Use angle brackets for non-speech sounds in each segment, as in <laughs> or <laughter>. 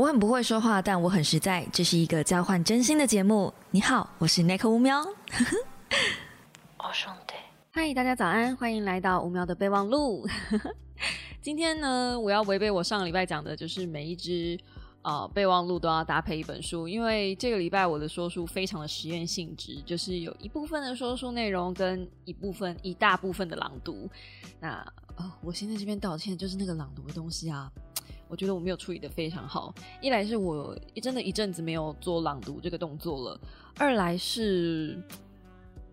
我很不会说话，但我很实在。这是一个交换真心的节目。你好，我是 Nick 吴喵。哦，兄弟，嗨，大家早安，欢迎来到吴喵的备忘录。<laughs> 今天呢，我要违背我上个礼拜讲的，就是每一只呃备忘录都要搭配一本书，因为这个礼拜我的说书非常的实验性质，就是有一部分的说书内容跟一部分一大部分的朗读。那呃，我先在这边道歉，就是那个朗读的东西啊。我觉得我没有处理的非常好，一来是我真的一阵子没有做朗读这个动作了，二来是，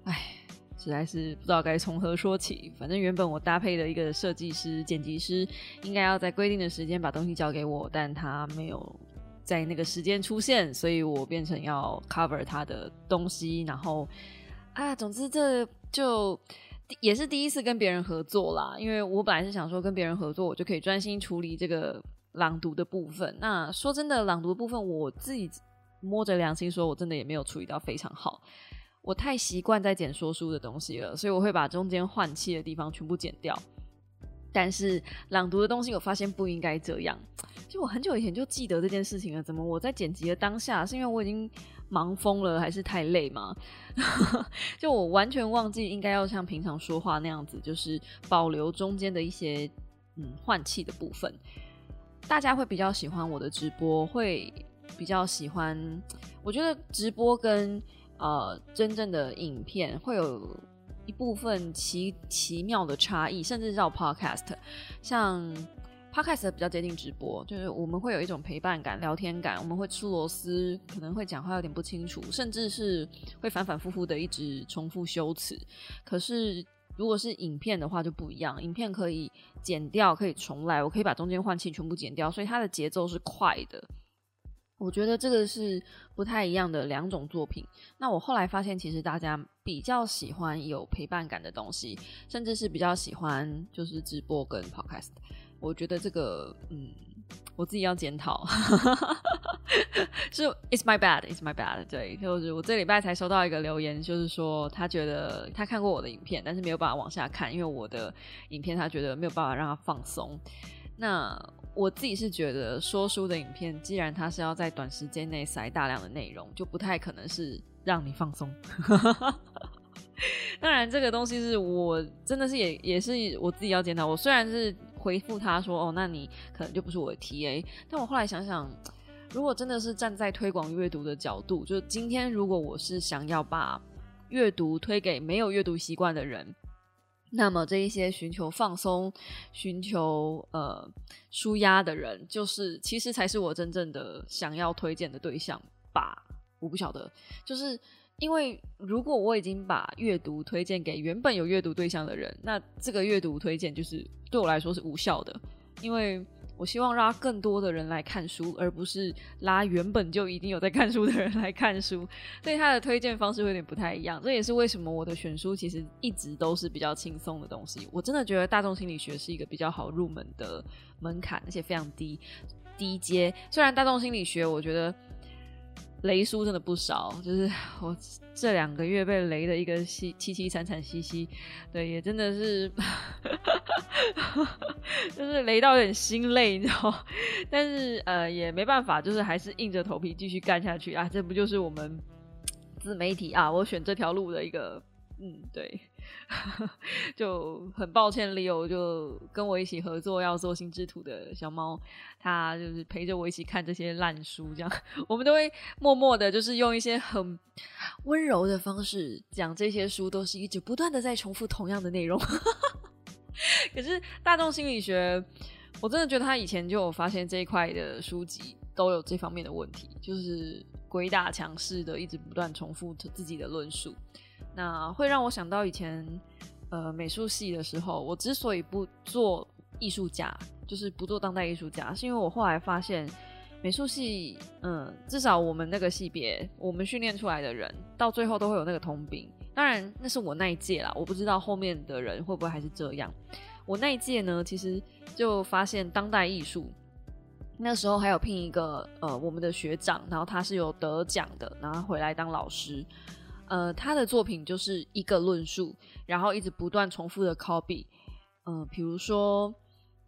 哎，实在是不知道该从何说起。反正原本我搭配的一个设计师、剪辑师应该要在规定的时间把东西交给我，但他没有在那个时间出现，所以我变成要 cover 他的东西。然后啊，总之这就也是第一次跟别人合作啦，因为我本来是想说跟别人合作，我就可以专心处理这个。朗读的部分，那说真的，朗读的部分，我自己摸着良心说，我真的也没有处理到非常好。我太习惯在剪说书的东西了，所以我会把中间换气的地方全部剪掉。但是朗读的东西，我发现不应该这样。就我很久以前就记得这件事情了，怎么我在剪辑的当下，是因为我已经忙疯了，还是太累吗？<laughs> 就我完全忘记应该要像平常说话那样子，就是保留中间的一些嗯换气的部分。大家会比较喜欢我的直播，会比较喜欢。我觉得直播跟呃真正的影片会有一部分奇奇妙的差异，甚至叫 podcast。像 podcast 比较接近直播，就是我们会有一种陪伴感、聊天感，我们会吃螺丝，可能会讲话有点不清楚，甚至是会反反复复的一直重复修辞。可是如果是影片的话就不一样，影片可以剪掉，可以重来，我可以把中间换气全部剪掉，所以它的节奏是快的。我觉得这个是不太一样的两种作品。那我后来发现，其实大家比较喜欢有陪伴感的东西，甚至是比较喜欢就是直播跟 podcast。我觉得这个，嗯。我自己要检讨，<laughs> 是 It's my bad, It's my bad。对，就是我这礼拜才收到一个留言，就是说他觉得他看过我的影片，但是没有办法往下看，因为我的影片他觉得没有办法让他放松。那我自己是觉得说书的影片，既然他是要在短时间内塞大量的内容，就不太可能是让你放松。<laughs> 当然，这个东西是我真的是也也是我自己要检讨。我虽然是。回复他说：“哦，那你可能就不是我的 TA。”但我后来想想，如果真的是站在推广阅读的角度，就今天如果我是想要把阅读推给没有阅读习惯的人，那么这一些寻求放松、寻求呃舒压的人，就是其实才是我真正的想要推荐的对象吧？我不晓得，就是。因为如果我已经把阅读推荐给原本有阅读对象的人，那这个阅读推荐就是对我来说是无效的。因为我希望拉更多的人来看书，而不是拉原本就已经有在看书的人来看书，所以他的推荐方式会有点不太一样。这也是为什么我的选书其实一直都是比较轻松的东西。我真的觉得大众心理学是一个比较好入门的门槛，而且非常低低阶。虽然大众心理学，我觉得。雷书真的不少，就是 <laughs> 我这两个月被雷的一个凄凄凄惨惨兮兮，对，也真的是，<laughs> 就是雷到有点心累，你知道？<laughs> 但是呃，也没办法，就是还是硬着头皮继续干下去啊！这不就是我们自媒体啊？我选这条路的一个，嗯，对。就很抱歉，Leo 就跟我一起合作要做心之图的小猫，他就是陪着我一起看这些烂书，这样 <laughs> 我们都会默默的，就是用一些很温柔的方式讲这些书，都是一直不断的在重复同样的内容。<laughs> 可是大众心理学，我真的觉得他以前就有发现这一块的书籍都有这方面的问题，就是鬼打墙式的，一直不断重复自己的论述。那会让我想到以前，呃，美术系的时候，我之所以不做艺术家，就是不做当代艺术家，是因为我后来发现，美术系，嗯，至少我们那个系别，我们训练出来的人，到最后都会有那个通病。当然，那是我那一届啦，我不知道后面的人会不会还是这样。我那一届呢，其实就发现当代艺术，那时候还有聘一个呃我们的学长，然后他是有得奖的，然后回来当老师。呃，他的作品就是一个论述，然后一直不断重复的 copy。嗯，比如说，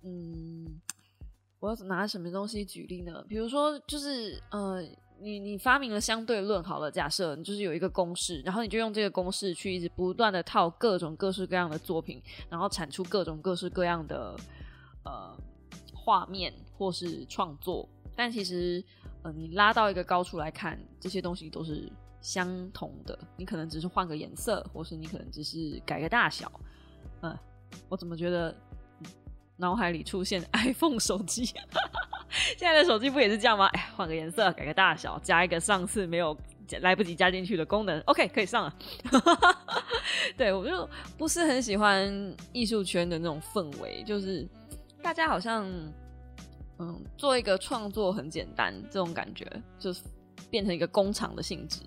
嗯，我要拿什么东西举例呢？比如说，就是呃，你你发明了相对论，好了，假设你就是有一个公式，然后你就用这个公式去一直不断的套各种各式各样的作品，然后产出各种各式各样的呃画面或是创作。但其实，呃，你拉到一个高处来看，这些东西都是相同的。你可能只是换个颜色，或是你可能只是改个大小。嗯，我怎么觉得脑海里出现 <laughs> iPhone 手机？现在的手机不也是这样吗？哎，换个颜色，改个大小，加一个上次没有来不及加进去的功能，OK，可以上了。<laughs> 对我就不是很喜欢艺术圈的那种氛围，就是大家好像。嗯，做一个创作很简单，这种感觉就是变成一个工厂的性质。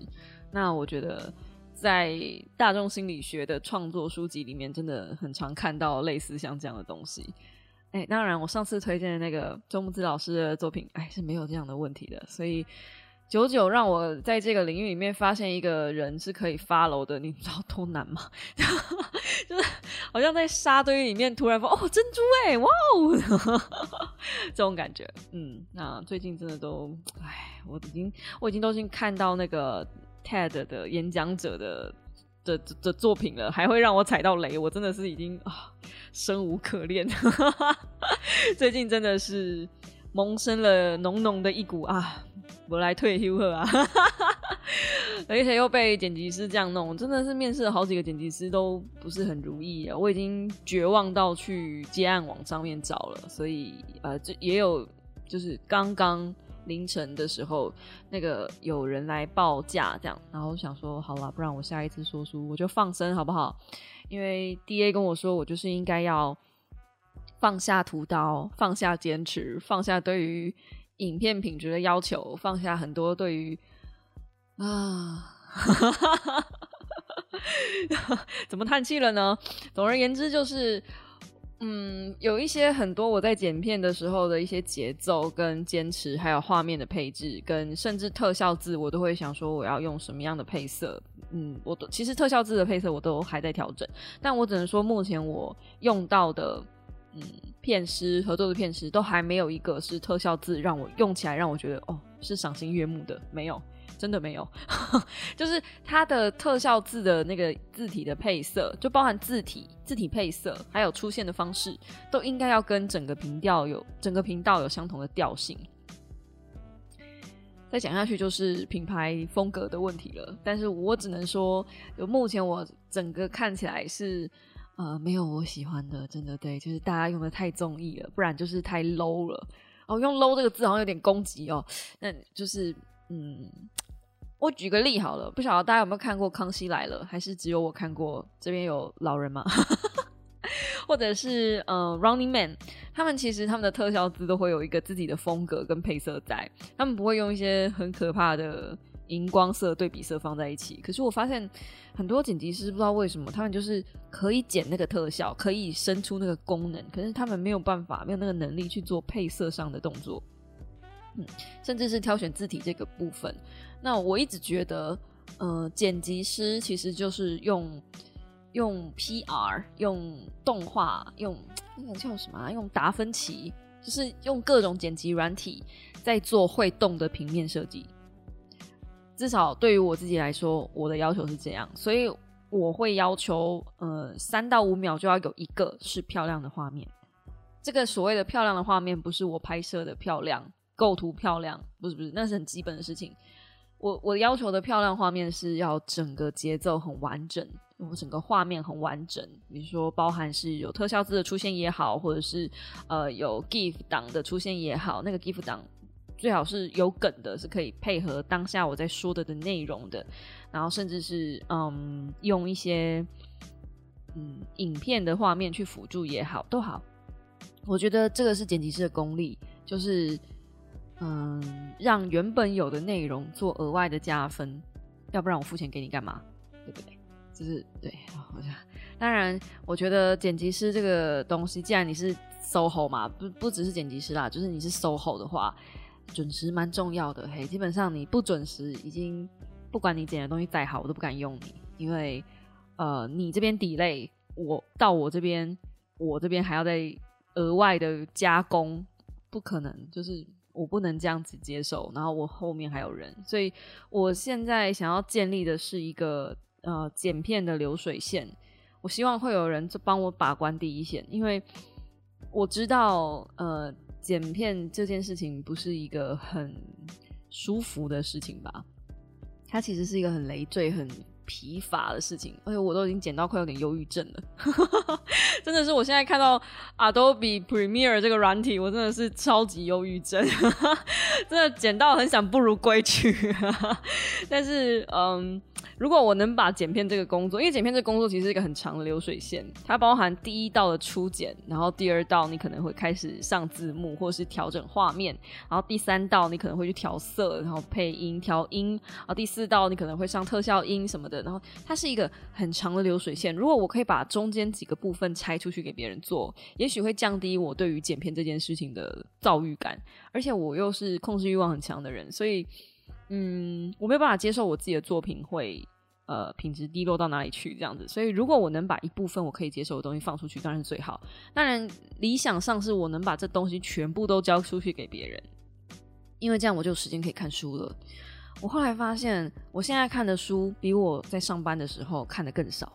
那我觉得在大众心理学的创作书籍里面，真的很常看到类似像这样的东西。哎，当然，我上次推荐的那个周木子老师的作品，哎，是没有这样的问题的，所以。久久让我在这个领域里面发现一个人是可以发楼的，你知道多难吗？<laughs> 就是好像在沙堆里面突然发哦珍珠哎哇哦这种感觉，嗯，那最近真的都哎，我已经我已经都已经看到那个 TED 的演讲者的的的作品了，还会让我踩到雷，我真的是已经啊生无可恋，<laughs> 最近真的是萌生了浓浓的一股啊。我来退休了啊！<laughs> 而且又被剪辑师这样弄，真的是面试了好几个剪辑师都不是很如意啊！我已经绝望到去接案网上面找了，所以呃，这也有就是刚刚凌晨的时候，那个有人来报价这样，然后想说好了，不然我下一次说书我就放生好不好？因为 D A 跟我说，我就是应该要放下屠刀，放下坚持，放下对于。影片品质的要求，放下很多对于啊，<laughs> 怎么叹气了呢？总而言之，就是嗯，有一些很多我在剪片的时候的一些节奏跟坚持，还有画面的配置，跟甚至特效字，我都会想说我要用什么样的配色。嗯，我都其实特效字的配色我都还在调整，但我只能说目前我用到的。嗯，片师合作的片师都还没有一个是特效字让我用起来让我觉得哦是赏心悦目的，没有，真的没有。<laughs> 就是它的特效字的那个字体的配色，就包含字体、字体配色，还有出现的方式，都应该要跟整个频调有整个频道有相同的调性。再讲下去就是品牌风格的问题了，但是我只能说，就目前我整个看起来是。呃，没有我喜欢的，真的对，就是大家用的太综艺了，不然就是太 low 了。哦，用 low 这个字好像有点攻击哦。那就是，嗯，我举个例好了，不晓得大家有没有看过《康熙来了》，还是只有我看过？这边有老人吗？<laughs> 或者是呃，Running Man，他们其实他们的特效字都会有一个自己的风格跟配色在，他们不会用一些很可怕的。荧光色对比色放在一起，可是我发现很多剪辑师不知道为什么，他们就是可以剪那个特效，可以生出那个功能，可是他们没有办法，没有那个能力去做配色上的动作，嗯，甚至是挑选字体这个部分。那我一直觉得，呃，剪辑师其实就是用用 PR，用动画，用那个叫什么？用达芬奇，就是用各种剪辑软体在做会动的平面设计。至少对于我自己来说，我的要求是这样，所以我会要求，呃，三到五秒就要有一个是漂亮的画面。这个所谓的漂亮的画面，不是我拍摄的漂亮、构图漂亮，不是不是，那是很基本的事情。我我要求的漂亮画面是要整个节奏很完整，我整个画面很完整。比如说，包含是有特效字的出现也好，或者是呃有 GIF 档的出现也好，那个 GIF 档。最好是有梗的，是可以配合当下我在说的的内容的，然后甚至是嗯用一些嗯影片的画面去辅助也好，都好。我觉得这个是剪辑师的功力，就是嗯让原本有的内容做额外的加分，要不然我付钱给你干嘛？对不对？就是对，我想当然，我觉得剪辑师这个东西，既然你是 SOHO 嘛，不不只是剪辑师啦，就是你是 SOHO 的话。准时蛮重要的，嘿，基本上你不准时，已经不管你剪的东西再好，我都不敢用你，因为呃，你这边底类，我到我这边，我这边还要再额外的加工，不可能，就是我不能这样子接受。然后我后面还有人，所以我现在想要建立的是一个呃剪片的流水线。我希望会有人就帮我把关第一线，因为我知道呃剪片这件事情不是一个很舒服的事情吧。它其实是一个很累赘、很疲乏的事情，而且我都已经剪到快有点忧郁症了。<laughs> 真的是，我现在看到 Adobe Premiere 这个软体，我真的是超级忧郁症，<laughs> 真的剪到很想不如归去。<laughs> 但是，嗯。如果我能把剪片这个工作，因为剪片这个工作其实是一个很长的流水线，它包含第一道的初剪，然后第二道你可能会开始上字幕或是调整画面，然后第三道你可能会去调色，然后配音调音，然后第四道你可能会上特效音什么的，然后它是一个很长的流水线。如果我可以把中间几个部分拆出去给别人做，也许会降低我对于剪片这件事情的躁郁感，而且我又是控制欲望很强的人，所以。嗯，我没有办法接受我自己的作品会呃品质低落到哪里去这样子，所以如果我能把一部分我可以接受的东西放出去，当然是最好。当然理想上是我能把这东西全部都交出去给别人，因为这样我就有时间可以看书了。我后来发现，我现在看的书比我在上班的时候看的更少。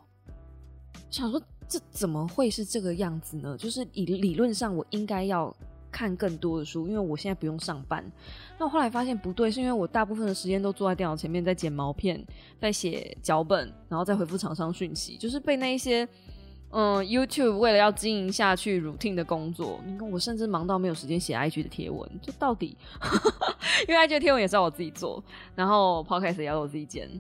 想说这怎么会是这个样子呢？就是以理论上我应该要。看更多的书，因为我现在不用上班。那后来发现不对，是因为我大部分的时间都坐在电脑前面，在剪毛片，在写脚本，然后再回复厂商讯息，就是被那一些嗯 YouTube 为了要经营下去 routine 的工作。你看，我甚至忙到没有时间写 IG 的贴文，就到底，<laughs> 因为 IG 的贴文也是要我自己做，然后 Podcast 也要我自己剪，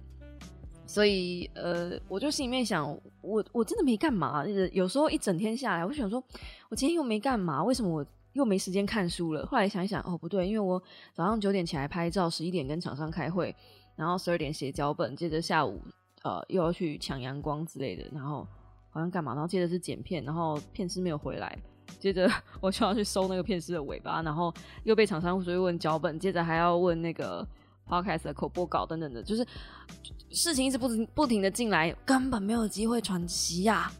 所以呃，我就心里面想，我我真的没干嘛。有时候一整天下来，我想说，我今天又没干嘛，为什么我？又没时间看书了。后来想一想，哦，不对，因为我早上九点起来拍照，十一点跟厂商开会，然后十二点写脚本，接着下午呃又要去抢阳光之类的，然后好像干嘛，然后接着是剪片，然后片师没有回来，接着 <laughs> 我就要去收那个片师的尾巴，然后又被厂商追问脚本，接着还要问那个 podcast 的口播稿等等的，就是事情一直不停不停的进来，根本没有机会喘息呀。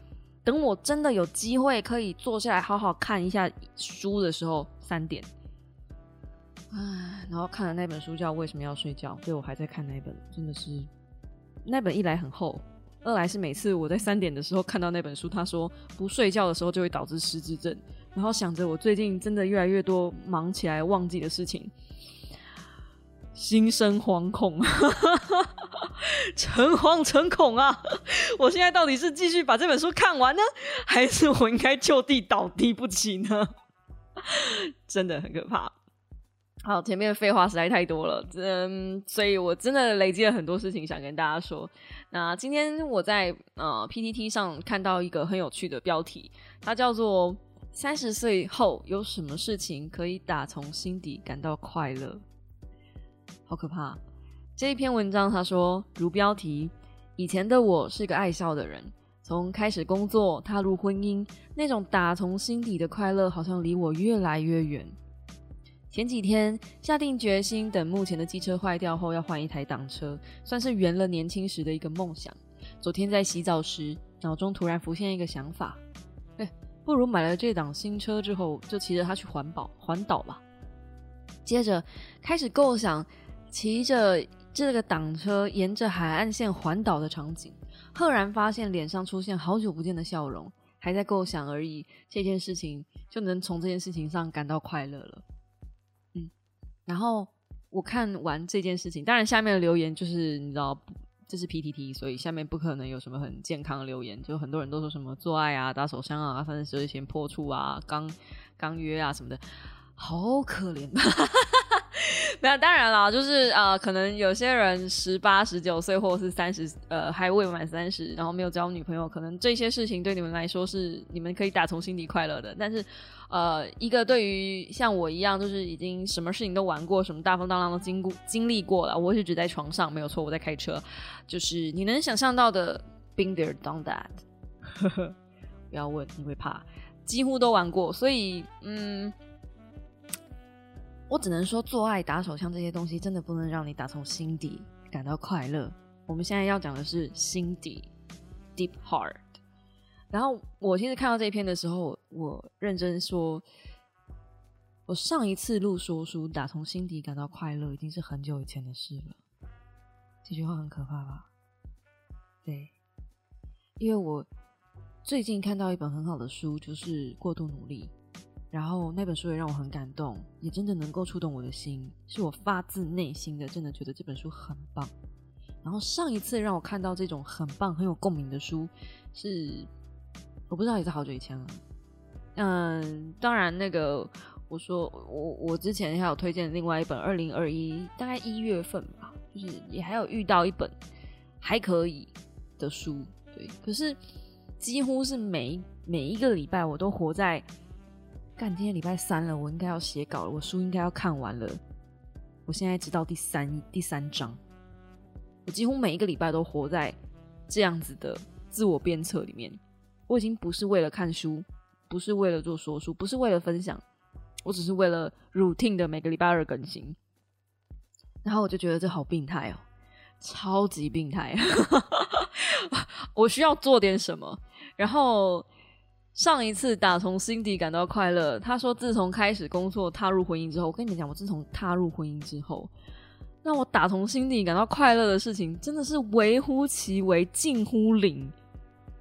等我真的有机会可以坐下来好好看一下书的时候，三点，唉，然后看了那本书叫《为什么要睡觉》，所以我还在看那本，真的是那本一来很厚，二来是每次我在三点的时候看到那本书，他说不睡觉的时候就会导致失智症，然后想着我最近真的越来越多忙起来忘记的事情。心生惶恐，<laughs> 诚惶诚恐啊！我现在到底是继续把这本书看完呢，还是我应该就地倒地不起呢？真的很可怕。好，前面废话实在太多了，嗯，所以我真的累积了很多事情想跟大家说。那今天我在呃 PPT 上看到一个很有趣的标题，它叫做“三十岁后有什么事情可以打从心底感到快乐”。好可怕！这一篇文章，他说，如标题，以前的我是个爱笑的人，从开始工作、踏入婚姻，那种打从心底的快乐，好像离我越来越远。前几天下定决心，等目前的机车坏掉后，要换一台挡车，算是圆了年轻时的一个梦想。昨天在洗澡时，脑中突然浮现一个想法：哎，不如买了这档新车之后，就骑着它去环保环岛吧。接着开始构想。骑着这个挡车沿着海岸线环岛的场景，赫然发现脸上出现好久不见的笑容，还在构想而已，这件事情就能从这件事情上感到快乐了。嗯，然后我看完这件事情，当然下面的留言就是你知道这是 PTT，所以下面不可能有什么很健康的留言，就很多人都说什么做爱啊、打手枪啊、分手前破处啊、刚刚约啊什么的，好可怜。没有，当然了，就是呃，可能有些人十八、十九岁，或者是三十，呃，还未满三十，然后没有交女朋友，可能这些事情对你们来说是你们可以打从心底快乐的。但是，呃，一个对于像我一样，就是已经什么事情都玩过，什么大风大浪都经过经历过了，我是只在床上，没有错，我在开车，就是你能想象到的，been there done that，<laughs> 不要问，你会怕，几乎都玩过，所以，嗯。我只能说，做爱、打手枪这些东西真的不能让你打从心底感到快乐。我们现在要讲的是心底 （deep heart）。然后我其实看到这一篇的时候，我认真说，我上一次录说书，打从心底感到快乐，已经是很久以前的事了。这句话很可怕吧？对，因为我最近看到一本很好的书，就是《过度努力》，然后那本书也让我很感动，也真的能够触动我的心，是我发自内心的真的觉得这本书很棒。然后上一次让我看到这种很棒、很有共鸣的书，是我不知道也是好久以前了。嗯，当然那个我说我我之前还有推荐另外一本二零二一大概一月份吧，就是也还有遇到一本还可以的书，对，可是几乎是每每一个礼拜我都活在干，今天礼拜三了，我应该要写稿了，我书应该要看完了，我现在知道第三第三章。我几乎每一个礼拜都活在这样子的自我鞭策里面。我已经不是为了看书，不是为了做说书，不是为了分享，我只是为了 routine 的每个礼拜二更新。然后我就觉得这好病态哦，超级病态。<laughs> 我需要做点什么。然后上一次打从心底感到快乐，他说自从开始工作踏入婚姻之后，我跟你讲，我自从踏入婚姻之后。让我打从心底感到快乐的事情，真的是微乎其微，近乎零。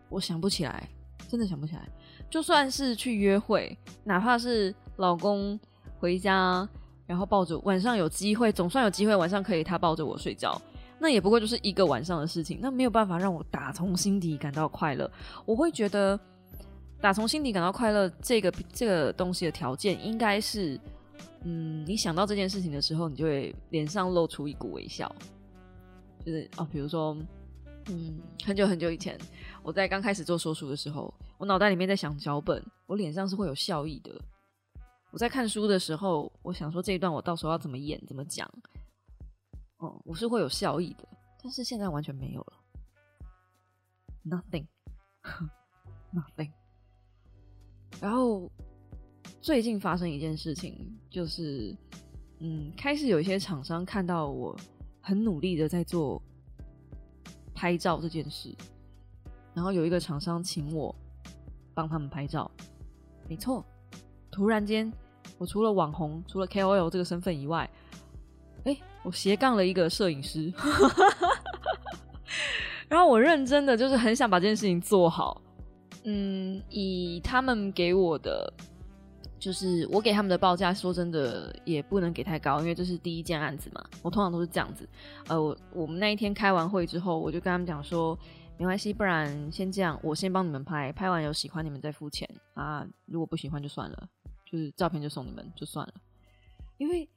我想不起来，真的想不起来。就算是去约会，哪怕是老公回家，然后抱着晚上有机会，总算有机会晚上可以他抱着我睡觉，那也不过就是一个晚上的事情，那没有办法让我打从心底感到快乐。我会觉得，打从心底感到快乐这个这个东西的条件应该是。嗯，你想到这件事情的时候，你就会脸上露出一股微笑，就是哦，比如说，嗯，很久很久以前，我在刚开始做说书的时候，我脑袋里面在想脚本，我脸上是会有笑意的。我在看书的时候，我想说这一段我到时候要怎么演，怎么讲，哦，我是会有笑意的。但是现在完全没有了，nothing，nothing，<laughs> 然后。最近发生一件事情，就是，嗯，开始有一些厂商看到我很努力的在做拍照这件事，然后有一个厂商请我帮他们拍照。没错，突然间，我除了网红，除了 KOL 这个身份以外，哎，我斜杠了一个摄影师。<laughs> 然后我认真的就是很想把这件事情做好。嗯，以他们给我的。就是我给他们的报价，说真的也不能给太高，因为这是第一件案子嘛。我通常都是这样子。呃，我我们那一天开完会之后，我就跟他们讲说，没关系，不然先这样，我先帮你们拍，拍完有喜欢你们再付钱啊。如果不喜欢就算了，就是照片就送你们就算了。因为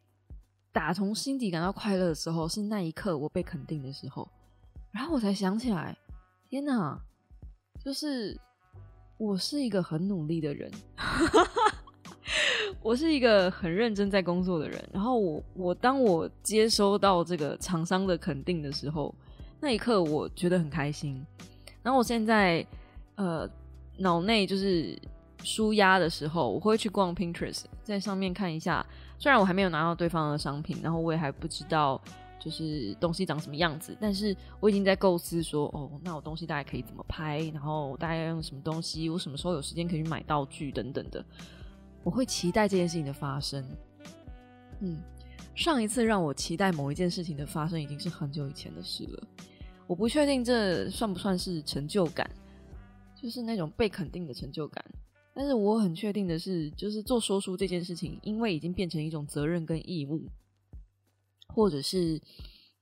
打从心底感到快乐的时候，是那一刻我被肯定的时候，然后我才想起来，天哪，就是我是一个很努力的人。<laughs> 我是一个很认真在工作的人，然后我我当我接收到这个厂商的肯定的时候，那一刻我觉得很开心。然后我现在呃脑内就是舒压的时候，我会去逛 Pinterest，在上面看一下。虽然我还没有拿到对方的商品，然后我也还不知道就是东西长什么样子，但是我已经在构思说，哦，那我东西大概可以怎么拍，然后大概要用什么东西，我什么时候有时间可以去买道具等等的。我会期待这件事情的发生。嗯，上一次让我期待某一件事情的发生，已经是很久以前的事了。我不确定这算不算是成就感，就是那种被肯定的成就感。但是我很确定的是，就是做说书这件事情，因为已经变成一种责任跟义务，或者是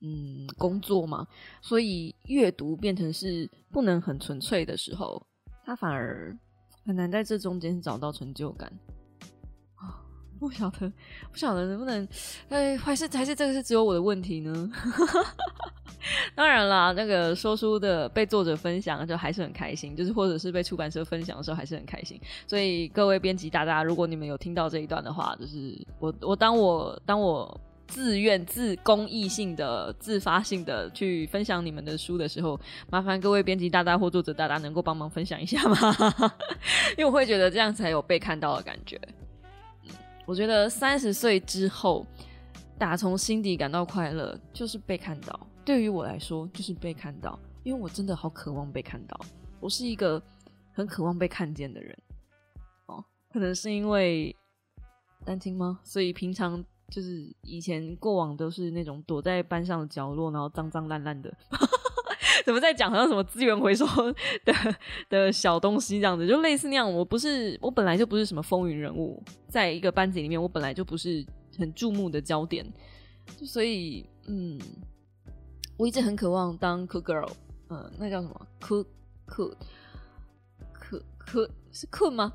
嗯工作嘛，所以阅读变成是不能很纯粹的时候，他反而很难在这中间找到成就感。不晓得，不晓得能不能，哎，还是还是这个是只有我的问题呢？<laughs> 当然啦，那个说书的被作者分享就还是很开心，就是或者是被出版社分享的时候还是很开心。所以各位编辑大大，如果你们有听到这一段的话，就是我我当我当我自愿自公益性的自发性的去分享你们的书的时候，麻烦各位编辑大大或作者大大能够帮忙分享一下吗？<laughs> 因为我会觉得这样才有被看到的感觉。嗯我觉得三十岁之后，打从心底感到快乐，就是被看到。对于我来说，就是被看到，因为我真的好渴望被看到。我是一个很渴望被看见的人。哦，可能是因为单亲吗？所以平常就是以前过往都是那种躲在班上的角落，然后脏脏烂烂的。<laughs> 怎么在讲好像什么资源回收的的小东西这样子，就类似那样。我不是，我本来就不是什么风云人物，在一个班级里面，我本来就不是很注目的焦点，所以，嗯，我一直很渴望当 cool girl，嗯，那叫什么 cool cool cool cool 是酷吗？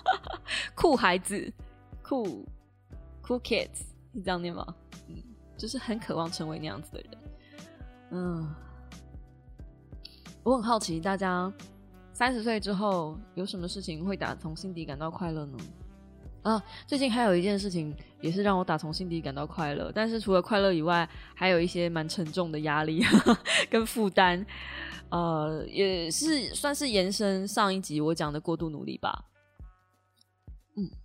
<laughs> 酷孩子，酷 cool kids，你这样念吗？嗯，就是很渴望成为那样子的人，嗯。我很好奇，大家三十岁之后有什么事情会打从心底感到快乐呢？啊，最近还有一件事情也是让我打从心底感到快乐，但是除了快乐以外，还有一些蛮沉重的压力 <laughs> 跟负担。呃，也是算是延伸上一集我讲的过度努力吧。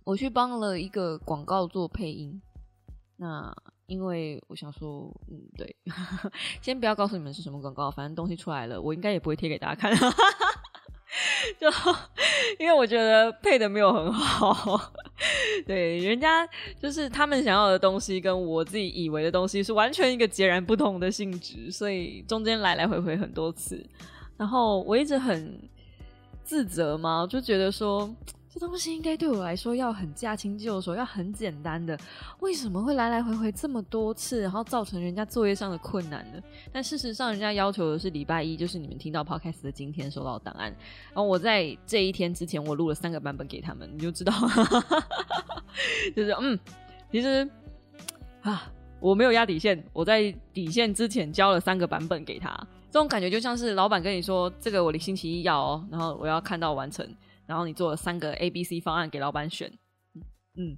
我去帮了一个广告做配音，那。因为我想说，嗯，对，<laughs> 先不要告诉你们是什么广告，反正东西出来了，我应该也不会贴给大家看。<laughs> 就因为我觉得配的没有很好，<laughs> 对，人家就是他们想要的东西，跟我自己以为的东西是完全一个截然不同的性质，所以中间来来回回很多次，然后我一直很自责嘛，就觉得说。这东西应该对我来说要很驾轻就熟，要很简单的，为什么会来来回回这么多次，然后造成人家作业上的困难呢？但事实上，人家要求的是礼拜一，就是你们听到 podcast 的今天收到档案。然后我在这一天之前，我录了三个版本给他们，你就知道，<laughs> 就是嗯，其实啊，我没有压底线，我在底线之前交了三个版本给他，这种感觉就像是老板跟你说，这个我星期一要哦，然后我要看到完成。然后你做了三个 A、B、C 方案给老板选，嗯，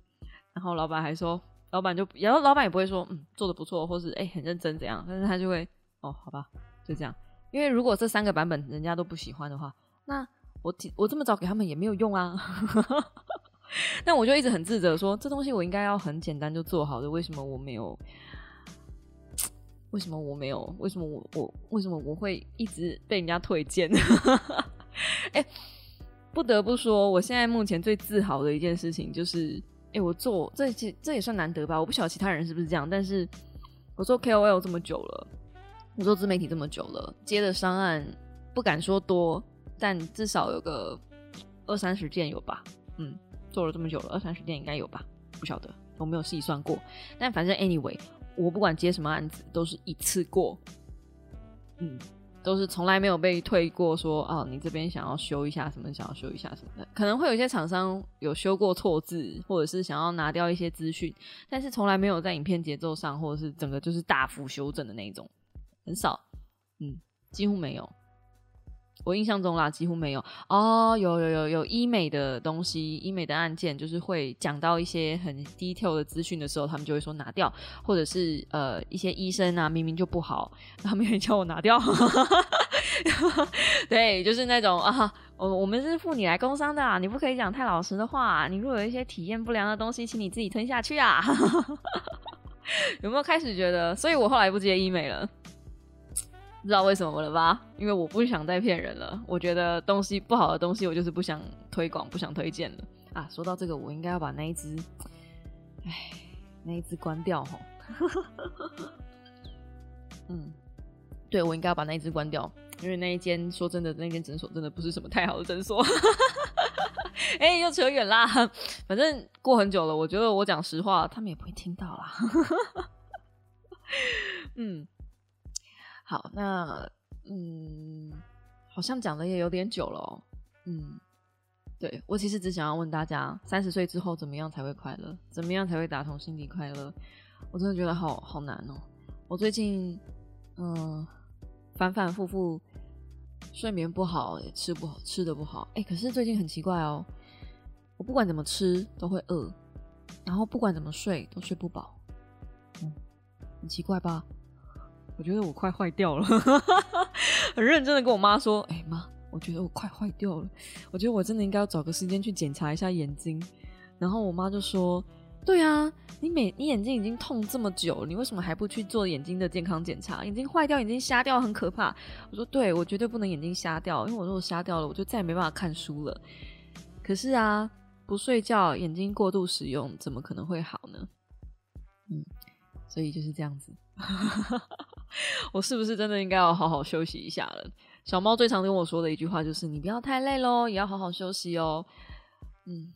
然后老板还说，老板就，然后老板也不会说，嗯，做的不错，或是哎很认真怎样，但是他就会，哦，好吧，就这样。因为如果这三个版本人家都不喜欢的话，那我我这么早给他们也没有用啊。<laughs> 那我就一直很自责，说这东西我应该要很简单就做好的，为什么我没有？为什么我没有？为什么我我为什么我会一直被人家推荐？哎。<laughs> 不得不说，我现在目前最自豪的一件事情就是，哎，我做这这这也算难得吧？我不晓得其他人是不是这样，但是我做 KOL 这么久了，我做自媒体这么久了，接的商案不敢说多，但至少有个二三十件有吧？嗯，做了这么久了，二三十件应该有吧？不晓得，我没有细算过。但反正 anyway，我不管接什么案子，都是一次过。嗯。都是从来没有被退过，说哦，你这边想要修一下什么，想要修一下什么的，可能会有一些厂商有修过错字，或者是想要拿掉一些资讯，但是从来没有在影片节奏上，或者是整个就是大幅修正的那种，很少，嗯，几乎没有。我印象中啦，几乎没有哦，有有有有医美的东西，医美的案件就是会讲到一些很 detail 的资讯的时候，他们就会说拿掉，或者是呃一些医生啊明明就不好，他们也叫我拿掉，<laughs> 对，就是那种啊，我我们是付你来工商的，啊，你不可以讲太老实的话，你如果有一些体验不良的东西，请你自己吞下去啊，<laughs> 有没有开始觉得？所以我后来不接医美了。不知道为什么了吧？因为我不想再骗人了。我觉得东西不好的东西，我就是不想推广、不想推荐了啊。说到这个，我应该要把那一只，哎，那一只关掉哈。<laughs> 嗯，对，我应该要把那一只关掉，因为那一间说真的，那间诊所真的不是什么太好的诊所。<laughs> 哎，又扯远啦。反正过很久了，我觉得我讲实话，他们也不会听到啦。<laughs> 嗯。好，那嗯，好像讲的也有点久了，哦嗯，对我其实只想要问大家，三十岁之后怎么样才会快乐？怎么样才会打通心底快乐？我真的觉得好好难哦。我最近嗯，反反复复睡眠不好，也吃不好，吃的不好。哎，可是最近很奇怪哦，我不管怎么吃都会饿，然后不管怎么睡都睡不饱，嗯，很奇怪吧？我觉得我快坏掉了，<laughs> 很认真的跟我妈说：“哎妈，我觉得我快坏掉了，我觉得我真的应该要找个时间去检查一下眼睛。”然后我妈就说：“对啊，你每你眼睛已经痛这么久了，你为什么还不去做眼睛的健康检查？眼睛坏掉，眼睛瞎掉很可怕。”我说：“对，我绝对不能眼睛瞎掉，因为我如果瞎掉了，我就再也没办法看书了。”可是啊，不睡觉，眼睛过度使用，怎么可能会好呢？嗯，所以就是这样子。我是不是真的应该要好好休息一下了？小猫最常跟我说的一句话就是：“你不要太累喽，也要好好休息哦。”嗯，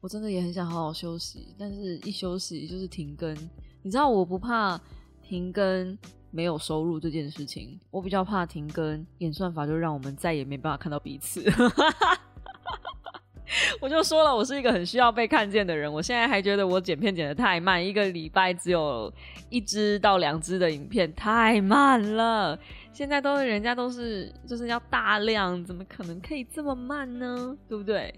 我真的也很想好好休息，但是一休息就是停更。你知道我不怕停更没有收入这件事情，我比较怕停更演算法就让我们再也没办法看到彼此。<laughs> 我就说了，我是一个很需要被看见的人。我现在还觉得我剪片剪的太慢，一个礼拜只有一支到两支的影片，太慢了。现在都是人家都是就是要大量，怎么可能可以这么慢呢？对不对？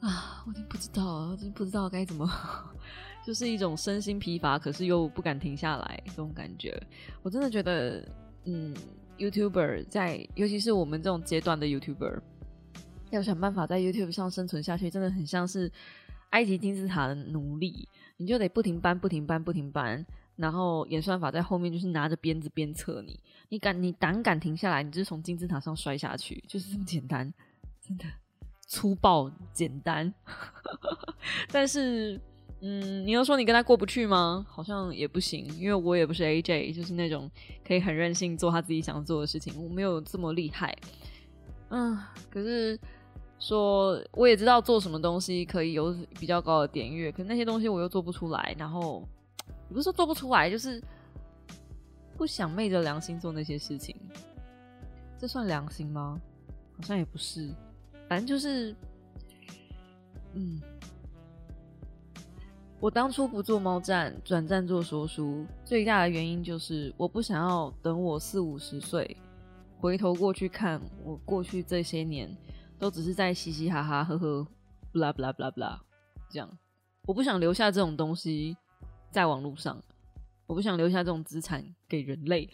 啊，我已经不知道，我已经不知道该怎么，<laughs> 就是一种身心疲乏，可是又不敢停下来这种感觉。我真的觉得，嗯，YouTuber 在，尤其是我们这种阶段的 YouTuber。要想办法在 YouTube 上生存下去，真的很像是埃及金字塔的奴隶，你就得不停搬、不停搬、不停搬，然后演算法在后面就是拿着鞭子鞭策你。你敢、你胆敢停下来，你就从金字塔上摔下去，就是这么简单，真的粗暴简单。<laughs> 但是，嗯，你要说你跟他过不去吗？好像也不行，因为我也不是 AJ，就是那种可以很任性做他自己想做的事情，我没有这么厉害。嗯，可是。说我也知道做什么东西可以有比较高的点阅，可那些东西我又做不出来。然后不是说做不出来，就是不想昧着良心做那些事情。这算良心吗？好像也不是。反正就是，嗯，我当初不做猫站，转战做说书，最大的原因就是我不想要等我四五十岁回头过去看我过去这些年。都只是在嘻嘻哈哈、呵呵、不啦不啦不啦不啦，这样。我不想留下这种东西在网络上，我不想留下这种资产给人类。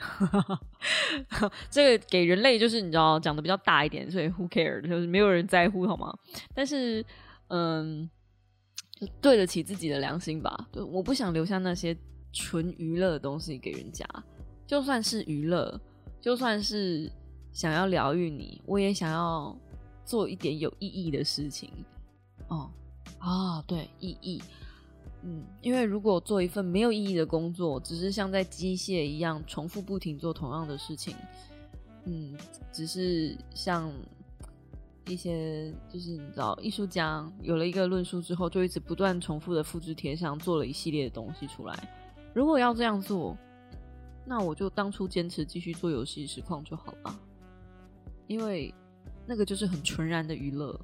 <laughs> 这个给人类就是你知道讲的比较大一点，所以 who care 就是没有人在乎好吗？但是嗯，对得起自己的良心吧。我不想留下那些纯娱乐的东西给人家，就算是娱乐，就算是想要疗愈你，我也想要。做一点有意义的事情，哦，啊，对，意义，嗯，因为如果做一份没有意义的工作，只是像在机械一样重复不停做同样的事情，嗯，只是像一些就是你知道，艺术家有了一个论述之后，就一直不断重复的复制贴上，做了一系列的东西出来。如果要这样做，那我就当初坚持继续做游戏实况就好了，因为。那个就是很纯然的娱乐，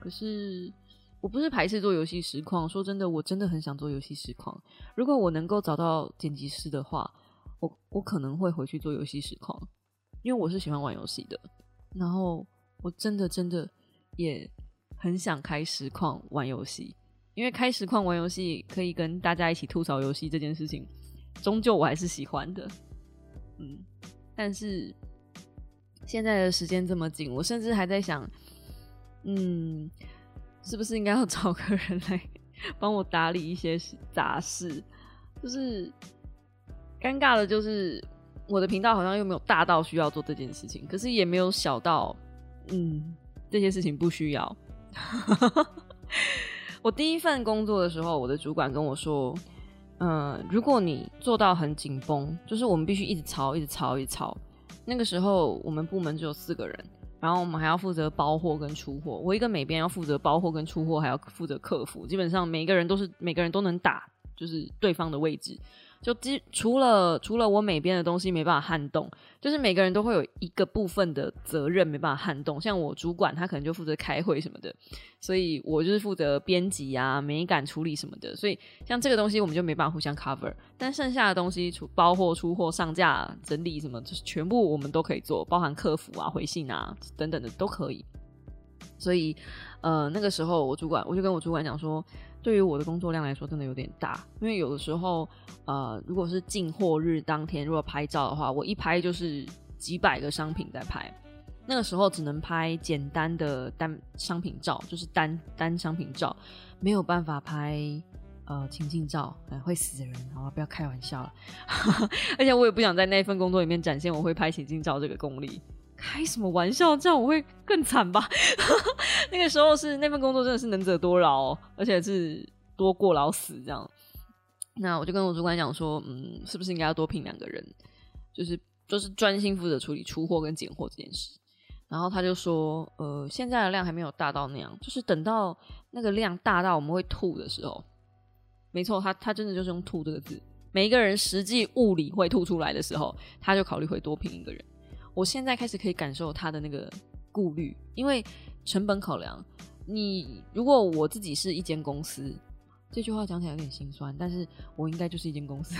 可是我不是排斥做游戏实况。说真的，我真的很想做游戏实况。如果我能够找到剪辑师的话，我我可能会回去做游戏实况，因为我是喜欢玩游戏的。然后我真的真的也很想开实况玩游戏，因为开实况玩游戏可以跟大家一起吐槽游戏这件事情，终究我还是喜欢的。嗯，但是。现在的时间这么紧，我甚至还在想，嗯，是不是应该要找个人来 <laughs> 帮我打理一些杂事？就是尴尬的，就是我的频道好像又没有大到需要做这件事情，可是也没有小到，嗯，这些事情不需要。<laughs> 我第一份工作的时候，我的主管跟我说，嗯，如果你做到很紧绷，就是我们必须一直抄，一直抄，一直抄。那个时候我们部门只有四个人，然后我们还要负责包货跟出货。我一个美编要负责包货跟出货，还要负责客服。基本上每个人都是每个人都能打，就是对方的位置。就只除了除了我每边的东西没办法撼动，就是每个人都会有一个部分的责任没办法撼动。像我主管他可能就负责开会什么的，所以我就是负责编辑啊、美感处理什么的。所以像这个东西我们就没办法互相 cover，但剩下的东西，出包货、出货、上架、整理什么，就是全部我们都可以做，包含客服啊、回信啊等等的都可以。所以呃那个时候我主管我就跟我主管讲说。对于我的工作量来说，真的有点大，因为有的时候，呃，如果是进货日当天，如果拍照的话，我一拍就是几百个商品在拍，那个时候只能拍简单的单商品照，就是单单商品照，没有办法拍呃情境照，会死人，好吧，不要开玩笑了。<laughs> 而且我也不想在那份工作里面展现我会拍情境照这个功力，开什么玩笑？这样我会更惨吧？<laughs> 那个时候是那份工作真的是能者多劳，而且是多过劳死这样。那我就跟我主管讲说，嗯，是不是应该要多聘两个人，就是就是专心负责处理出货跟拣货这件事。然后他就说，呃，现在的量还没有大到那样，就是等到那个量大到我们会吐的时候，没错，他他真的就是用吐这个字。每一个人实际物理会吐出来的时候，他就考虑会多聘一个人。我现在开始可以感受他的那个顾虑，因为成本考量。你如果我自己是一间公司，这句话讲起来有点心酸，但是我应该就是一间公司。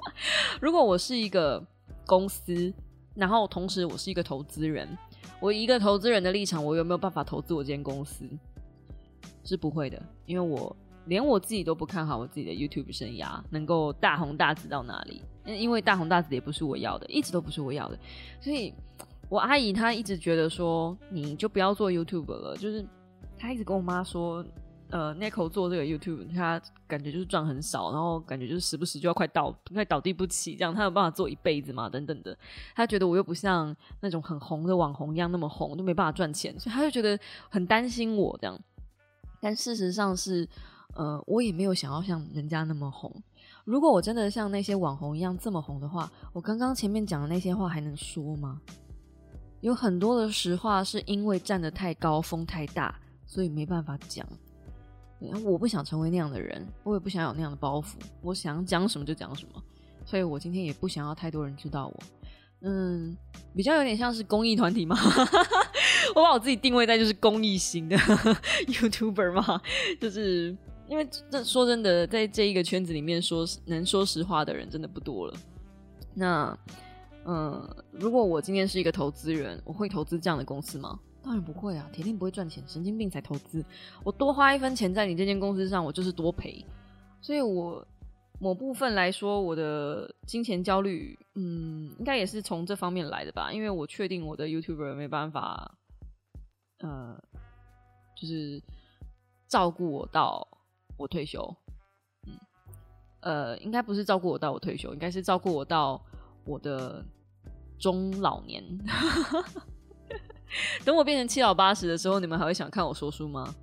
<laughs> 如果我是一个公司，然后同时我是一个投资人，我一个投资人的立场，我有没有办法投资我这间公司？是不会的，因为我。连我自己都不看好我自己的 YouTube 生涯能够大红大紫到哪里，因为大红大紫也不是我要的，一直都不是我要的。所以，我阿姨她一直觉得说，你就不要做 YouTube 了。就是她一直跟我妈说，呃 n i c o 做这个 YouTube，她感觉就是赚很少，然后感觉就是时不时就要快倒快倒地不起，这样她有办法做一辈子嘛？等等的。她觉得我又不像那种很红的网红一样那么红，就没办法赚钱，所以她就觉得很担心我这样。但事实上是。呃，我也没有想要像人家那么红。如果我真的像那些网红一样这么红的话，我刚刚前面讲的那些话还能说吗？有很多的实话是因为站得太高，风太大，所以没办法讲。我不想成为那样的人，我也不想有那样的包袱。我想讲什么就讲什么，所以我今天也不想要太多人知道我。嗯，比较有点像是公益团体嘛，<laughs> 我把我自己定位在就是公益型的 <laughs> YouTuber 嘛，<laughs> 就是。因为这说真的，在这一个圈子里面，说能说实话的人真的不多了。那，嗯，如果我今天是一个投资人，我会投资这样的公司吗？当然不会啊，铁定不会赚钱，神经病才投资。我多花一分钱在你这间公司上，我就是多赔。所以，我某部分来说，我的金钱焦虑，嗯，应该也是从这方面来的吧。因为我确定我的 YouTuber 没办法，呃，就是照顾我到。我退休，嗯，呃，应该不是照顾我到我退休，应该是照顾我到我的中老年。<laughs> 等我变成七老八十的时候，你们还会想看我说书吗？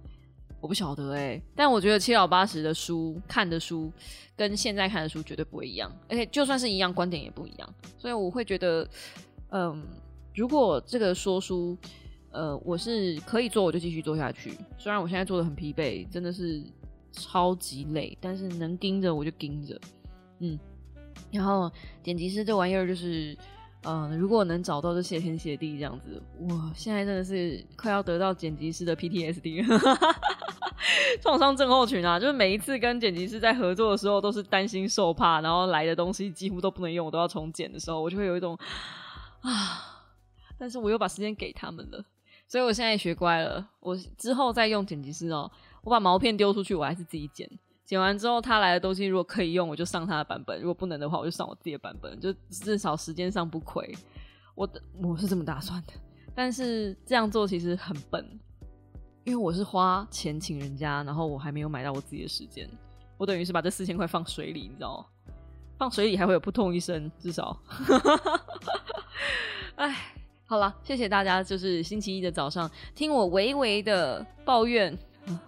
我不晓得哎，但我觉得七老八十的书看的书跟现在看的书绝对不会一样，而且就算是一样，观点也不一样。所以我会觉得，嗯，如果这个说书，呃，我是可以做，我就继续做下去。虽然我现在做的很疲惫，真的是。超级累，但是能盯着我就盯着，嗯。然后剪辑师这玩意儿就是，嗯，如果能找到就谢天谢地这样子。哇，现在真的是快要得到剪辑师的 PTSD，<laughs> 创伤症候群啊！就是每一次跟剪辑师在合作的时候，都是担心受怕，然后来的东西几乎都不能用，我都要重剪的时候，我就会有一种啊，但是我又把时间给他们了，所以我现在学乖了，我之后再用剪辑师哦。我把毛片丢出去，我还是自己剪。剪完之后，他来的东西如果可以用，我就上他的版本；如果不能的话，我就上我自己的版本，就至少时间上不亏。我我是这么打算的，但是这样做其实很笨，因为我是花钱请人家，然后我还没有买到我自己的时间，我等于是把这四千块放水里，你知道吗？放水里还会有扑通一声，至少。哎，好了，谢谢大家，就是星期一的早上听我微微的抱怨。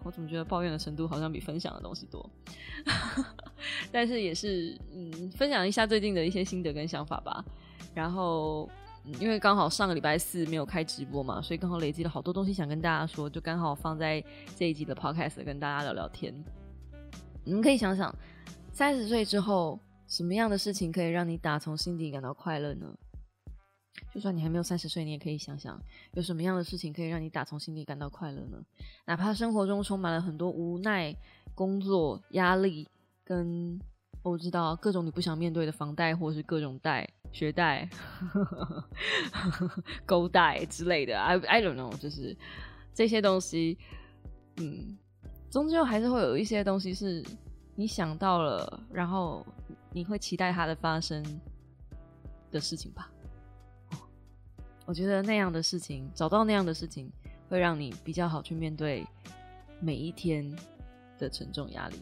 我怎么觉得抱怨的程度好像比分享的东西多？<laughs> 但是也是嗯，分享一下最近的一些心得跟想法吧。然后因为刚好上个礼拜四没有开直播嘛，所以刚好累积了好多东西想跟大家说，就刚好放在这一集的 podcast 跟大家聊聊天。你们可以想想，三十岁之后什么样的事情可以让你打从心底感到快乐呢？就算你还没有三十岁，你也可以想想，有什么样的事情可以让你打从心底感到快乐呢？哪怕生活中充满了很多无奈、工作压力，跟我知道各种你不想面对的房贷，或是各种贷、学贷、<laughs> 勾贷之类的，I I don't know，就是这些东西，嗯，终究还是会有一些东西是你想到了，然后你会期待它的发生的事情吧。我觉得那样的事情，找到那样的事情，会让你比较好去面对每一天的沉重压力，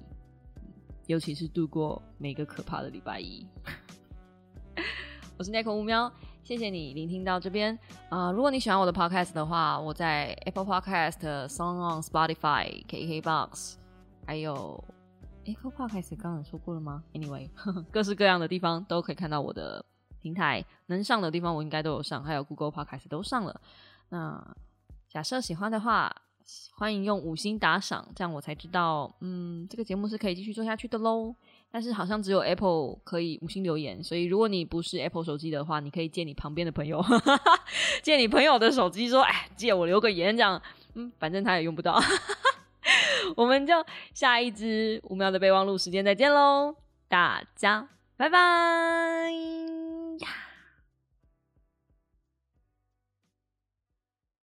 尤其是度过每个可怕的礼拜一。<laughs> 我是奈口乌喵，谢谢你聆听到这边啊！如果你喜欢我的 podcast 的话，我在 Apple Podcast、Song on Spotify、KKBox，还有 Apple Podcast 刚才说过了吗？Anyway，<laughs> 各式各样的地方都可以看到我的平台，能上的地方我应该都有上，还有 Google Podcast 都上了。那假设喜欢的话，欢迎用五星打赏，这样我才知道，嗯，这个节目是可以继续做下去的喽。但是好像只有 Apple 可以五星留言，所以如果你不是 Apple 手机的话，你可以借你旁边的朋友，<laughs> 借你朋友的手机说，哎，借我留个言，这样，嗯，反正他也用不到。<laughs> 我们就下一支五秒的备忘录时间再见喽，大家拜拜。